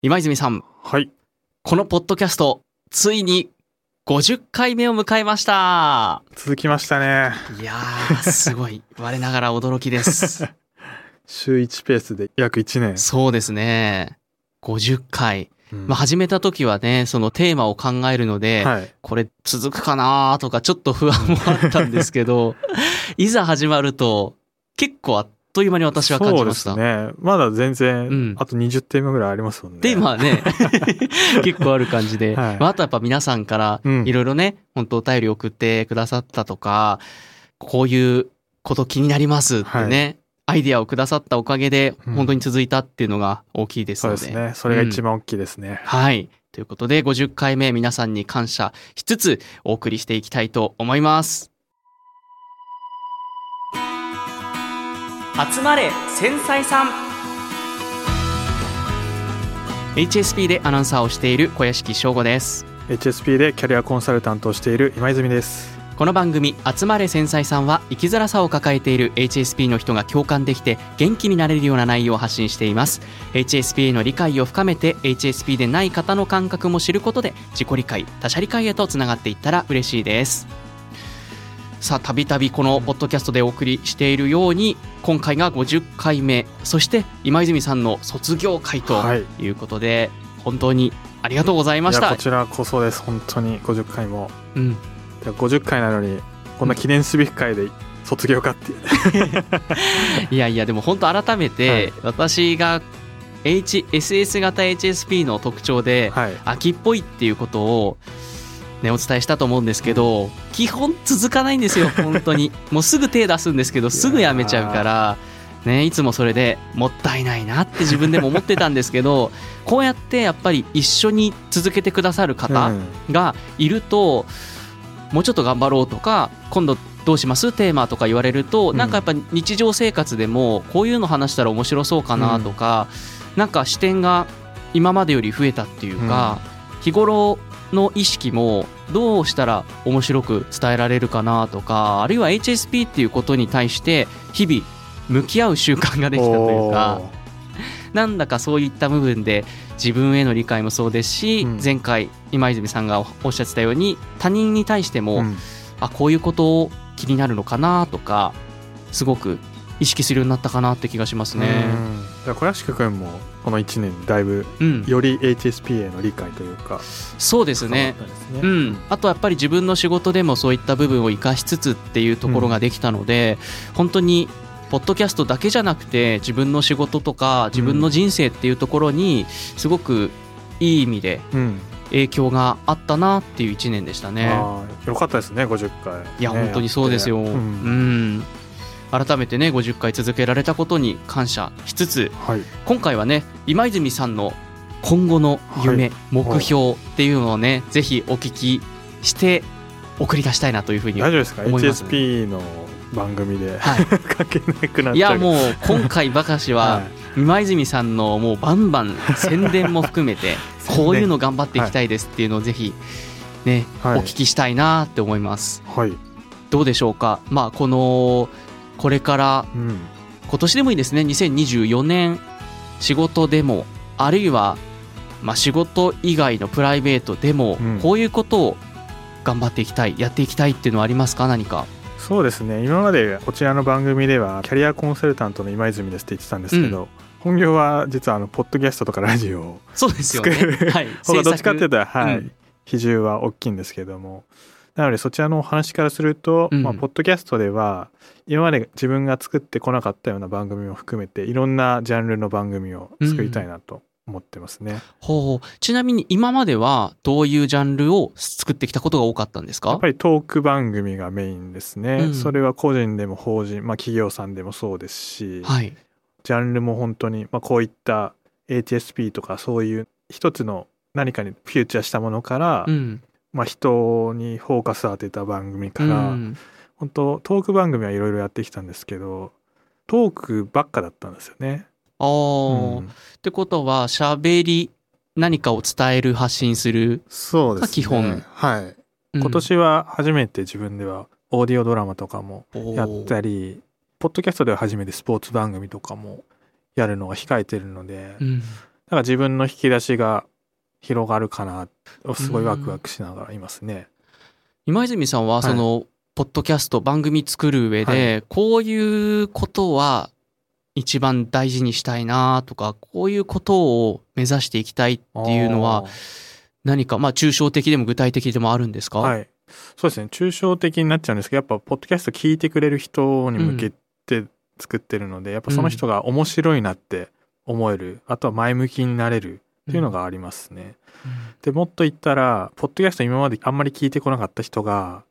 今泉さん、はい。このポッドキャスト、ついに50回目を迎えました。続きましたね。いやー、すごい。我ながら驚きです。週1ペースで約1年。そうですね。50回。うんまあ、始めた時はね、そのテーマを考えるので、はい。これ続くかなとかちょっと不安もあったんですけど、いざ始まると結構あっという間に私は感じました。そうですね。まだ全然、うんあと20テーマぐらいありますもんね。で、まあね、結構ある感じで、はいまあ、あとやっぱ皆さんからうんいろいろね、本当お便り送ってくださったとか、こういうこと気になりますってね、アイデアをくださったおかげでうん本当に続いたっていうのが大きいですので。そうですね。それが一番大きいですね。はい。ということで、50回目皆さんに感謝しつつお送りしていきたいと思います。集まれ繊細さん HSP でアナウンサーをしている小屋敷翔吾です。HSP でキャリアコンサルタントをしている今泉です。この番組「集まれ繊細さん」は生きづらさを抱えている HSP の人が共感できて元気になれるような内容を発信しています HSP への理解を深めて HSP でない方の感覚も知ることで自己理解他者理解へとつながっていったら嬉しいですさあたびたびこのポッドキャストでお送りしているように今回が50回目そして今泉さんの卒業会とはい。いうことで、本当にありがとうございましたいやこちらこそです。本当に50回も。うんで50回なのに、こんな記念すべき回で卒業かって いやいやでも本当改めて私が HSS 型 HSP の特徴ではい。秋っぽいっていうことをねお伝えしたと思うんですけど基本続かないんですよ 本当に。もうすぐ手出すんですけどすぐやめちゃうからねいつもそれでもったいないなって自分でも思ってたんですけどこうやってやっぱり一緒に続けてくださる方うん。がいるともうちょっと頑張ろうとか今度どうします？テーマとか言われると、うん。なんかやっぱ日常生活でもこういうの話したら面白そうかなとか、なんか視点が今までより増えたっていうか、日頃の意識もどうしたら面白く伝えられるかなとかあるいは HSP っていうことに対して日々向き合う習慣ができたというか。なんだかそういった部分で自分への理解もそうですし、うん前回今泉さんがおっしゃってたように他人に対しても、うんあこういうことを気になるのかなとかすごく意識するようになったかなって気がしますね。うんじゃあ小屋敷くんもこの1年だいぶうん、より HSP への理解というかそうですね。ね。うん、あとやっぱり自分の仕事でもそういった部分を生かしつつっていうところができたので、本当にポッドキャストだけじゃなくて自分の仕事とか自分の人生っていうところにすごくいい意味でうん。影響があったなっていう1年でしたね。あーよかったですね50回。いや、ね本当にそうですよ。うん。改めてね、50回続けられたことに感謝しつつ、はい。今回はね、今泉さんの今後の夢、はい。目標っていうのをね、ぜひお聞きして送り出したいなというふうに。大丈夫ですか？思いますね HSP の番組ではい。関係なくなっいや、もう今回ばかしは、はい。今泉さんのもうバンバン宣伝も含めて、こういうの頑張っていきたいですっていうのをぜひ、ね、はい。お聞きしたいなって思います。はい。どうでしょうか？まあ、この、これからうん。今年でもいいですね。2024年仕事でもあるいは、まあ、仕事以外のプライベートでも、うん。こういうことを頑張っていきたいやっていきたいっていうのはありますか？何か。そうですね。今までこちらの番組ではキャリアコンサルタントの今泉ですって言ってたんですけど、本業は実はあのポッドキャストとかラジオをそうですよはい。どっちかっていうとはい、うん。比重は大きいんですけどもなのでそちらのお話からすると、うん。まあ、ポッドキャストでは今まで自分が作ってこなかったような番組も含めていろんなジャンルの番組を作りたいなと思ってますね。ほうちなみに今まではどういうジャンルを作ってきたことが多かったんですか？やっぱりトーク番組がメインですね、うん。それは個人でも法人、まあ、企業さんでもそうですし、はい。ジャンルも本当に、まあ、こういった HSP とかそういう一つの何かにフューチャーしたものから、うんまあ、人にフォーカスを当てた番組かうら、ん。本当トーク番組はいろいろやってきたんですけどトークばっかだったんですよね。あー。うん。ってことは喋り何かを伝える発信する、そうですね。基本。はい。うん。今年は初めて自分ではオーディオドラマとかもやったり、ポッドキャストでは初めてスポーツ番組とかもやるのが控えてるので、うん。から自分の引き出しが広がるかなすごいワクワクしながらいますね。今泉さんはその、ポッドキャスト番組作る上で、はい、こういうことは一番大事にしたいなとかこういうことを目指していきたいっていうのは何かまあ抽象的でも具体的でもあるんですか？はい。そうですね。抽象的になっちゃうんですけどやっぱポッドキャスト聞いてくれる人に向けて作ってるので、うん、やっぱその人が面白いなって思える、あとは前向きになれるっていうのがありますね。うん、でもっと言ったらポッドキャスト今まであんまり聞いてこなかった人が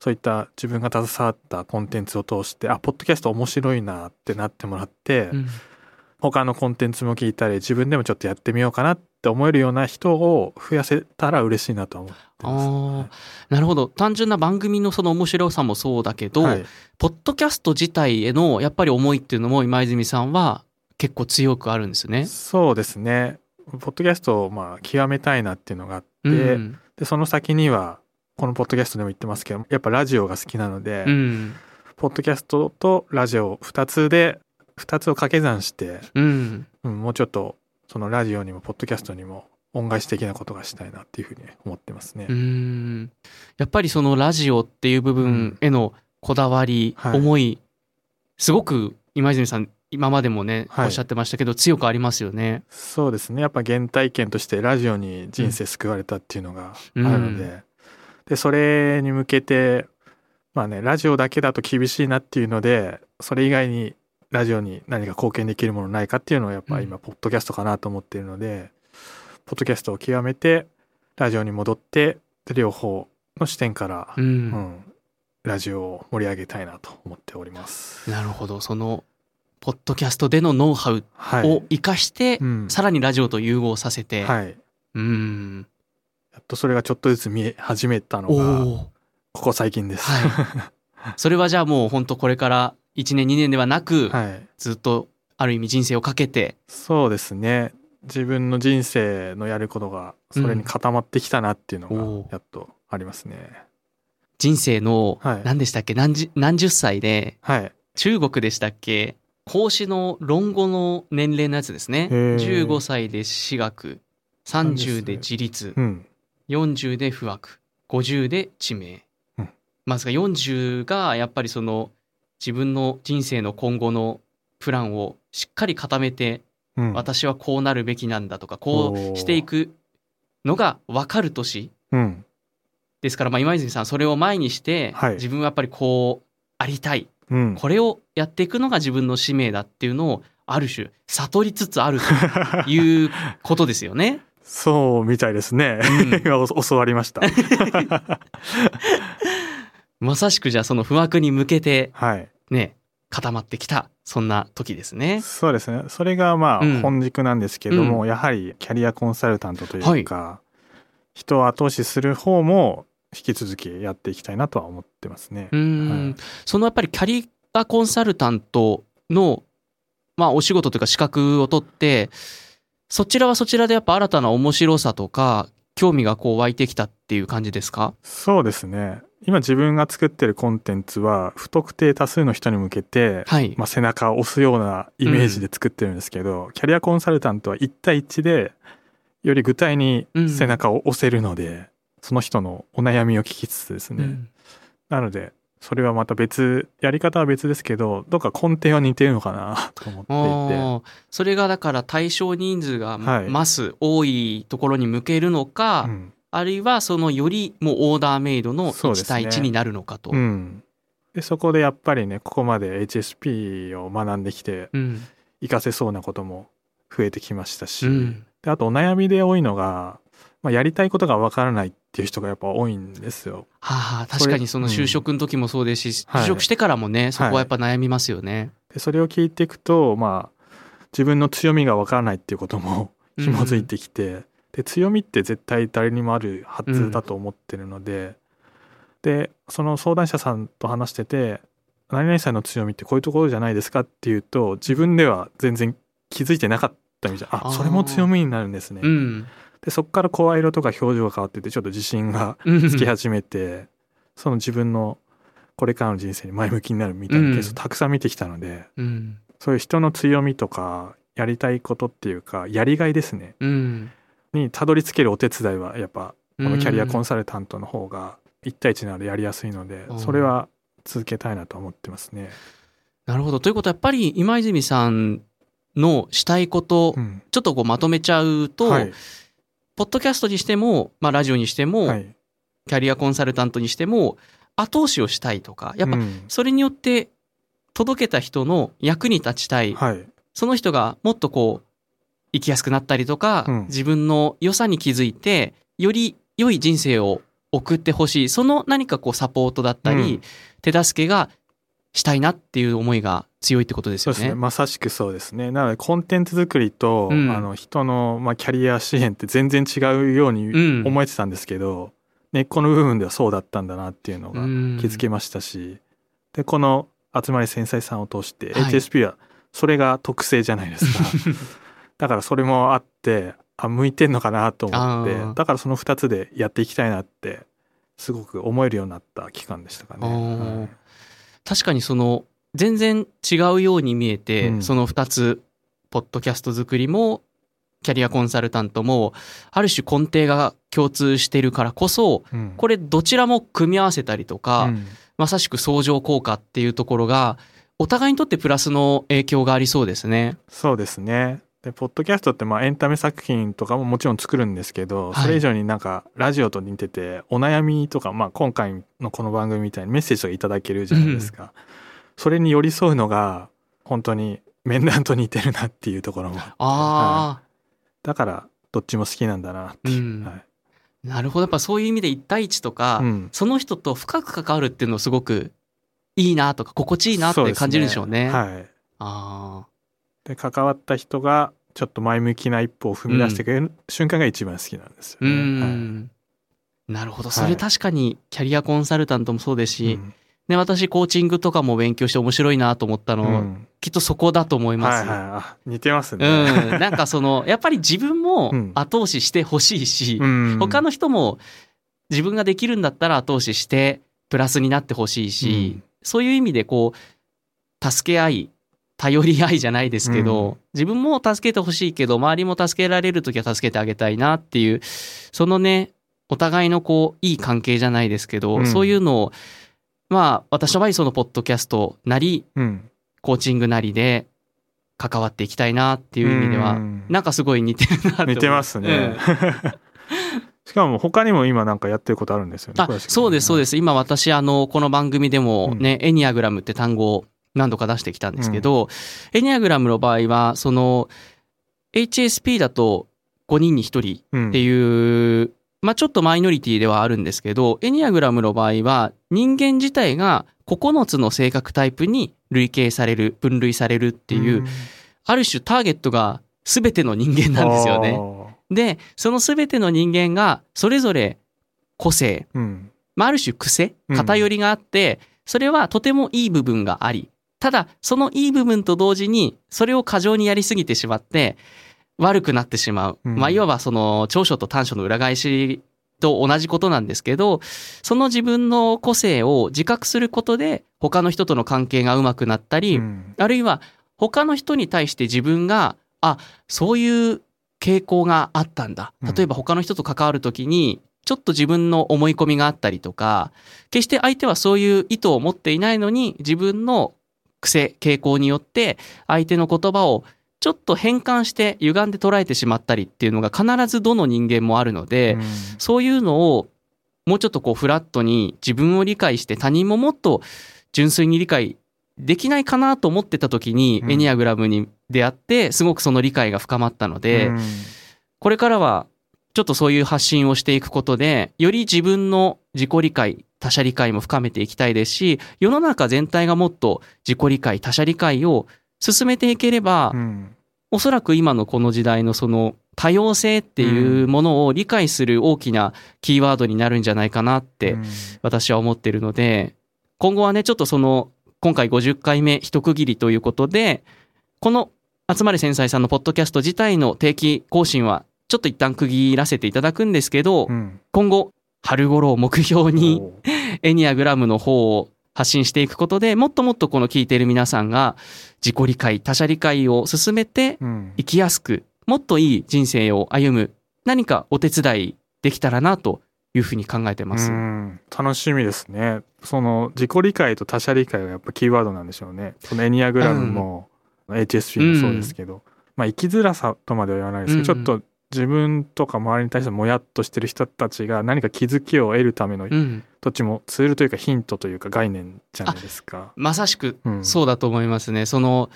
そういった自分が携わったコンテンツを通してあポッドキャスト面白いなってなってもらって、うん、他のコンテンツも聞いたり自分でもちょっとやってみようかなって思えるような人を増やせたら嬉しいなと思ってます、ね、なるほど。単純な番組のその面白さもそうだけど、はい、ポッドキャスト自体へのやっぱり思いっていうのも今泉さんは結構強くあるんですね。そうですねポッドキャストをまあ極めたいなっていうのがあって、うん、でその先にはこのポッドキャストでも言ってますけどやっぱラジオが好きなので、うん、ポッドキャストとラジオ2つで2つを掛け算して、うん、うん、もうちょっとそのラジオにもポッドキャストにも恩返し的なことがしたいなっていうふうに思ってますね。うん。やっぱりそのラジオっていう部分へのこだわり、はい、思いすごく今泉さん今までもね、はい、おっしゃってましたけど強くありますよね。そうですね。やっぱ原体験としてラジオに人生救われたっていうのがあるので、でそれに向けてまあねラジオだけだと厳しいなっていうのでそれ以外にラジオに何か貢献できるものないかっていうのをやっぱ今ポッドキャストかなと思っているので、うん、ポッドキャストを極めてラジオに戻って両方の視点から、うん、うん、ラジオを盛り上げたいなと思っております。なるほど。そのポッドキャストでのノウハウを生かして、はいうん、さらにラジオと融合させて、はい、うん。やっとそれがちょっとずつ見え始めたのがここ最近です、はい、それはじゃあもう本当これから1年2年ではなく、はい、ずっとある意味人生をかけて。そうですね。自分の人生のやることがそれに固まってきたなっていうのがやっとありますね、うん、人生の何でしたっけ、何十何十歳で、はい、中国でしたっけ？孔子の論語の年齢のやつですね。15歳で私学30で自立、うん、40で不惑50で地名、うん、まずが40がやっぱりその自分の人生の今後のプランをしっかり固めて、うん、私はこうなるべきなんだとかこうしていくのが分かる年、うん、ですからまあ今泉さんそれを前にして、はい、自分はやっぱりこうありたい、うん、これをやっていくのが自分の使命だっていうのをある種悟りつつあると いうことですよね。そうみたいですね。うん、教わりました。まさしくじゃあその不惑に向けて、ね、固まってきた、そんな時ですね。そうですね。それがまあ本軸なんですけども、うん、やはりキャリアコンサルタントというか、はい、人を後押しする方も引き続きやっていきたいなとは思ってますね。うん、はい、そのやっぱりキャリアコンサルタントのまあお仕事というか資格を取って、そちらはそちらでやっぱ新たな面白さとか興味がこう湧いてきたっていう感じですか？そうですね。今自分が作ってるコンテンツは不特定多数の人に向けて、はい、まあ、背中を押すようなイメージで作ってるんですけど、うん、キャリアコンサルタントは1対1でより具体に背中を押せるので、うん、その人のお悩みを聞きつつですね、うん、なのでそれはまた別やり方は別ですけどどっか根底は似てるのかな と思っていて。それがだから対象人数が増す、多いところに向けるのか、うん、あるいはそのよりもうオーダーメイドの1対1になるのかと。そで、ねうん、そこでやっぱりねここまで HSP を学んできて、うん、活かせそうなことも増えてきましたし、であとお悩みで多いのがまあ、やりたいことがわからないっていう人がやっぱ多いんですよ。はあ、確かにその就職の時もそうですし、うん、就職してからもね、はい、そこはやっぱ悩みますよね。はい、でそれを聞いていくと、まあ、自分の強みがわからないっていうことも 紐づいてきて、うん、で強みって絶対誰にもあるはずだと思ってるので、うん、でその相談者さんと話してて「何々さんの強みってこういうところじゃないですか?」っていうと自分では全然気づいてなかったみたいあそれも強みになるんですね。うん。でそこから声色とか表情が変わっててちょっと自信がつき始めてその自分のこれからの人生に前向きになるみたいなケースをたくさん見てきたので、うん、そういう人の強みとかやりたいことっていうかやりがいですね。うん。にたどり着けるお手伝いはやっぱこのキャリアコンサルタントの方が1対1なのでやりやすいのでうん。それは続けたいなと思ってますね。なるほど。ということはやっぱり今泉さんのしたいこと、うん。ちょっとこうまとめちゃうと、はい。ポッドキャストにしても、まあ、ラジオにしても、はい。キャリアコンサルタントにしても後押しをしたいとかやっぱうん。それによって届けた人の役に立ちたい、はい。その人がもっとこう生きやすくなったりとか、うん。自分の良さに気づいてより良い人生を送ってほしい。その何かこうサポートだったり、うん。手助けがしたいなっていう思いが強いってことですよね。そうですね。まさしくそうですね。なのでコンテンツ作りと、うん。あの人の、まあ、キャリア支援って全然違うようにうん。思えてたんですけど、根っこの部分ではそうだったんだなっていうのがうん。気づけましたし、でこの「集まり繊細さん」を通して、はい。HSP はそれが特性じゃないですか。だからそれもあってあ向いてんのかなと思ってだからその2つでやっていきたいなってすごく思えるようになった期間でしたかね。確かにその全然違うように見えて、うんその2つポッドキャスト作りもキャリアコンサルタントもある種根底が共通してるからこそうんこれどちらも組み合わせたりとか、うんまさしく相乗効果っていうところがお互いにとってプラスの影響がありそうですね。そうですね。で、ポッドキャストってまあエンタメ作品とかももちろん作るんですけど、はいそれ以上になんかラジオと似てて、お悩みとか、まあ今回のこの番組みたいにメッセージとかいただけるじゃないですか。それに寄り添うのが本当に面談と似てるなっていうところも。あだからどっちも好きなんだなっていう。うん。はい。あ、なるほど。やっぱそういう意味で1対1とか、うん。その人と深く関わるっていうのすごくいいなとか心地いいなって感じるんでしょうね。はい。あで、関わった人がちょっと前向きな一歩を踏み出してくれる瞬間が一番好きなんですよね。ん、なるほど。それはい。確かにキャリアコンサルタントもそうですし、はいうんね、私コーチングとかも勉強して面白いなと思ったの、うん。きっとそこだと思います。はいはい。あ似てますね。うん、なんかその やっぱり自分もうん。後押ししてほしいし、うん。他の人も自分ができるんだったら後押ししてプラスになってほしいし、うん。そういう意味でこう助け合い頼り合いじゃないですけど、うん。自分も助けてほしいけど周りも助けられる時は助けてあげたいなっていうそのねお互いのこういい関係じゃないですけど、うん。そういうのをまあ私の場合そのポッドキャストなりうん。コーチングなりで関わっていきたいなっていう意味では、うん。なんかすごい似てるな似てますね。しかも他にも今なんかやってることあるんですよね。あそうですそうです。す今私あのこの番組でもね、エニアグラムって単語を何度か出してきたんですけど、エニアグラムの場合はその HSP だと5人に1人ってういう、まあちょっとマイノリティではあるんですけどエニアグラムの場合は人間自体が9つの性格タイプに類型される分類されるっていう、ある種ターゲットが全ての人間なんですよね。ね。でその全ての人間がそれぞれ個性うんまあ、ある種癖うん偏りがあって、それはとてもいい部分がありただそのいい部分と同時にそれを過剰にやりすぎてしまって悪くなってしまう、うん。まあいわばその長所と短所の裏返しと同じことなんですけどその自分の個性を自覚することで他の人との関係がうまくなったり、うん。あるいは他の人に対して自分があそういう傾向があったんだ。うん。例えば他の人と関わる時にちょっと自分の思い込みがあったりとか決して相手はそういう意図を持っていないのに自分の癖傾向によって相手の言葉をちょっと変換して歪んで捉えてしまったりっていうのが必ずどの人間もあるので、そういうのをもうちょっとこうフラットに自分を理解して他人ももっと純粋に理解できないかなと思ってた時にうん。エニアグラムに出会ってすごくその理解が深まったので、うんこれからはちょっとそういう発信をしていくことでより自分の自己理解他者理解も深めていきたいですし世の中全体がもっと自己理解他者理解を進めていければ、うん。おそらく今のこの時代のその多様性っていうものを理解する大きなキーワードになるんじゃないかなってうん。私は思ってるので今後はねちょっとその今回50回目一区切りということでこの集まれ繊細さんのポッドキャスト自体の定期更新はちょっと一旦区切らせていただくんですけど、うん。今後春頃を目標にエニアグラムの方を発信していくことでもっともっとこの聞いている皆さんが自己理解他者理解を進めてうん。生きやすくもっといい人生を歩む何かお手伝いできたらなというふうに考えてます。うん。楽しみですね。その自己理解と他者理解がやっぱキーワードなんでしょうね。そのエニアグラムも、HSP もそうですけど、まあ生きづらさとまでは言わないですけど、うん。ちょっと自分とか周りに対してもやっとしてる人たちが何か気づきを得るためのうん、どっちもツールというかヒントというか概念じゃないですか。まさしくうんそうだと思いますね。その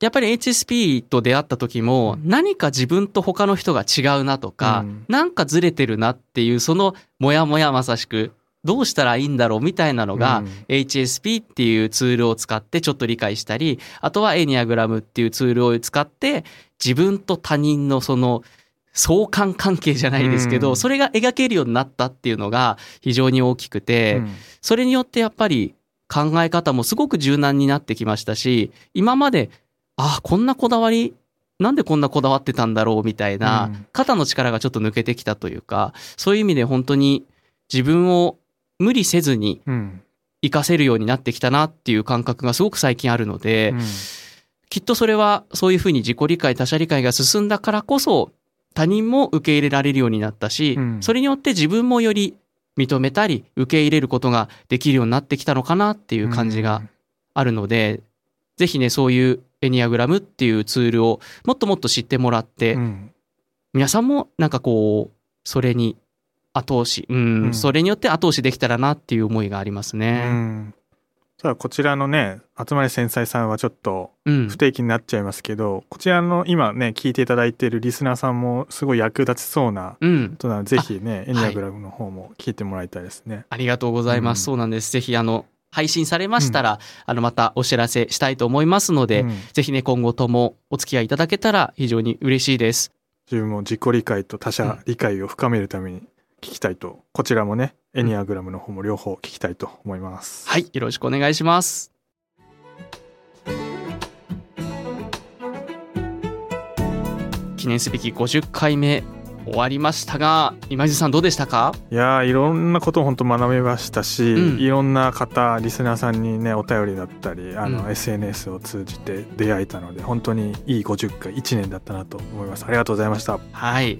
やっぱり HSP と出会った時もう何か自分と他の人が違うなとか、うんなんかずれてるなっていうそのモヤモヤまさしくどうしたらいいんだろうみたいなのが、うん HSP っていうツールを使ってちょっと理解したりあとはエニアグラムっていうツールを使って自分と他人のその相関関係じゃないですけど、うん。それが描けるようになったっていうのが非常に大きくて、うん。それによってやっぱり考え方もすごく柔軟になってきましたし今まであこんなこだわりなんでこんなこだわってたんだろうみたいな、うん。肩の力がちょっと抜けてきたというかそういう意味で本当に自分を無理せずにうん。活かせるようになってきたなっていう感覚がすごく最近あるので、うん。きっとそれはそういうふうに自己理解他者理解が進んだからこそ他人も受け入れられるようになったし、うん。それによって自分もより認めたり受け入れることができるようになってきたのかなっていう感じがあるので、ぜひねそういうエニアグラムっていうツールをもっともっと知ってもらって、うん。皆さんもなんかこうそれに後押し、うんうん。それによって後押しできたらなっていう思いがありますうね。んただこちらのね集まり繊細さんはちょっとうん、不定期になっちゃいますけど、こちらの今ね聞いていただいているリスナーさんもすごい役立ちそうなうんことなのでぜひねエニアグラムの方も聞いてもらいたいですね。ありがとうございます。うんそうなんです。ぜひ、あの、配信されましたら、あの、またお知らせしたいと思いますので、うんぜひね、今後ともお付き合いいただけたら非常に嬉しいです。自分も自己理解と他者理解を深めるために聞きたいと、こちらもねエニアグラムの方も両方聞きたいと思います。はい、よろしくお願いします。記念すべき50回目終わりましたが、今井さんどうでしたか？いやーいろんなことを本当学べましたし、うんいろんな方リスナーさんにねお便りだったりあの、うん SNS を通じて出会えたので本当にいい50回1年だったなと思いますありがとうございましたはい。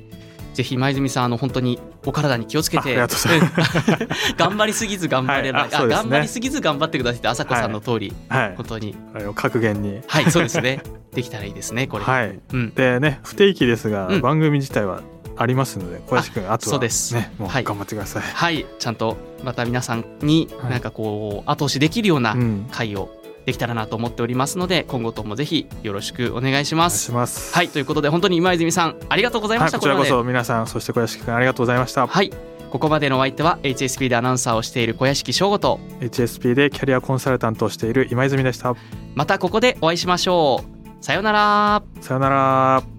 ぜひ前泉さん、あの、本当にお体に気をつけて、頑張りすぎず頑張れば、はいね。頑張りすぎず頑張ってくださいって、朝子さんの通り、はい。本当に。あれを格言に。はい、そうですね。できたらいいですね、これ。はい。うん。でね不定期ですが、うん。番組自体はありますので小林くんあとはそうです。ねもうはい。頑張ってください、はい、ちゃんとまた皆さんにはい。なんかこう後押しできるようなうん。会をできたらなと思っておりますので今後ともぜひよろしくお願いします。しますはいということで本当に今泉さんありがとうございまはい、した。こちらこそ皆さんそして小林くんありがとうございました、ではいここまでのお相手は HSP でアナウンサーをしている小屋敷翔吾と HSP でキャリアコンサルタントをしている今泉でしたまたここでお会いしましょう。さようなら。さよなら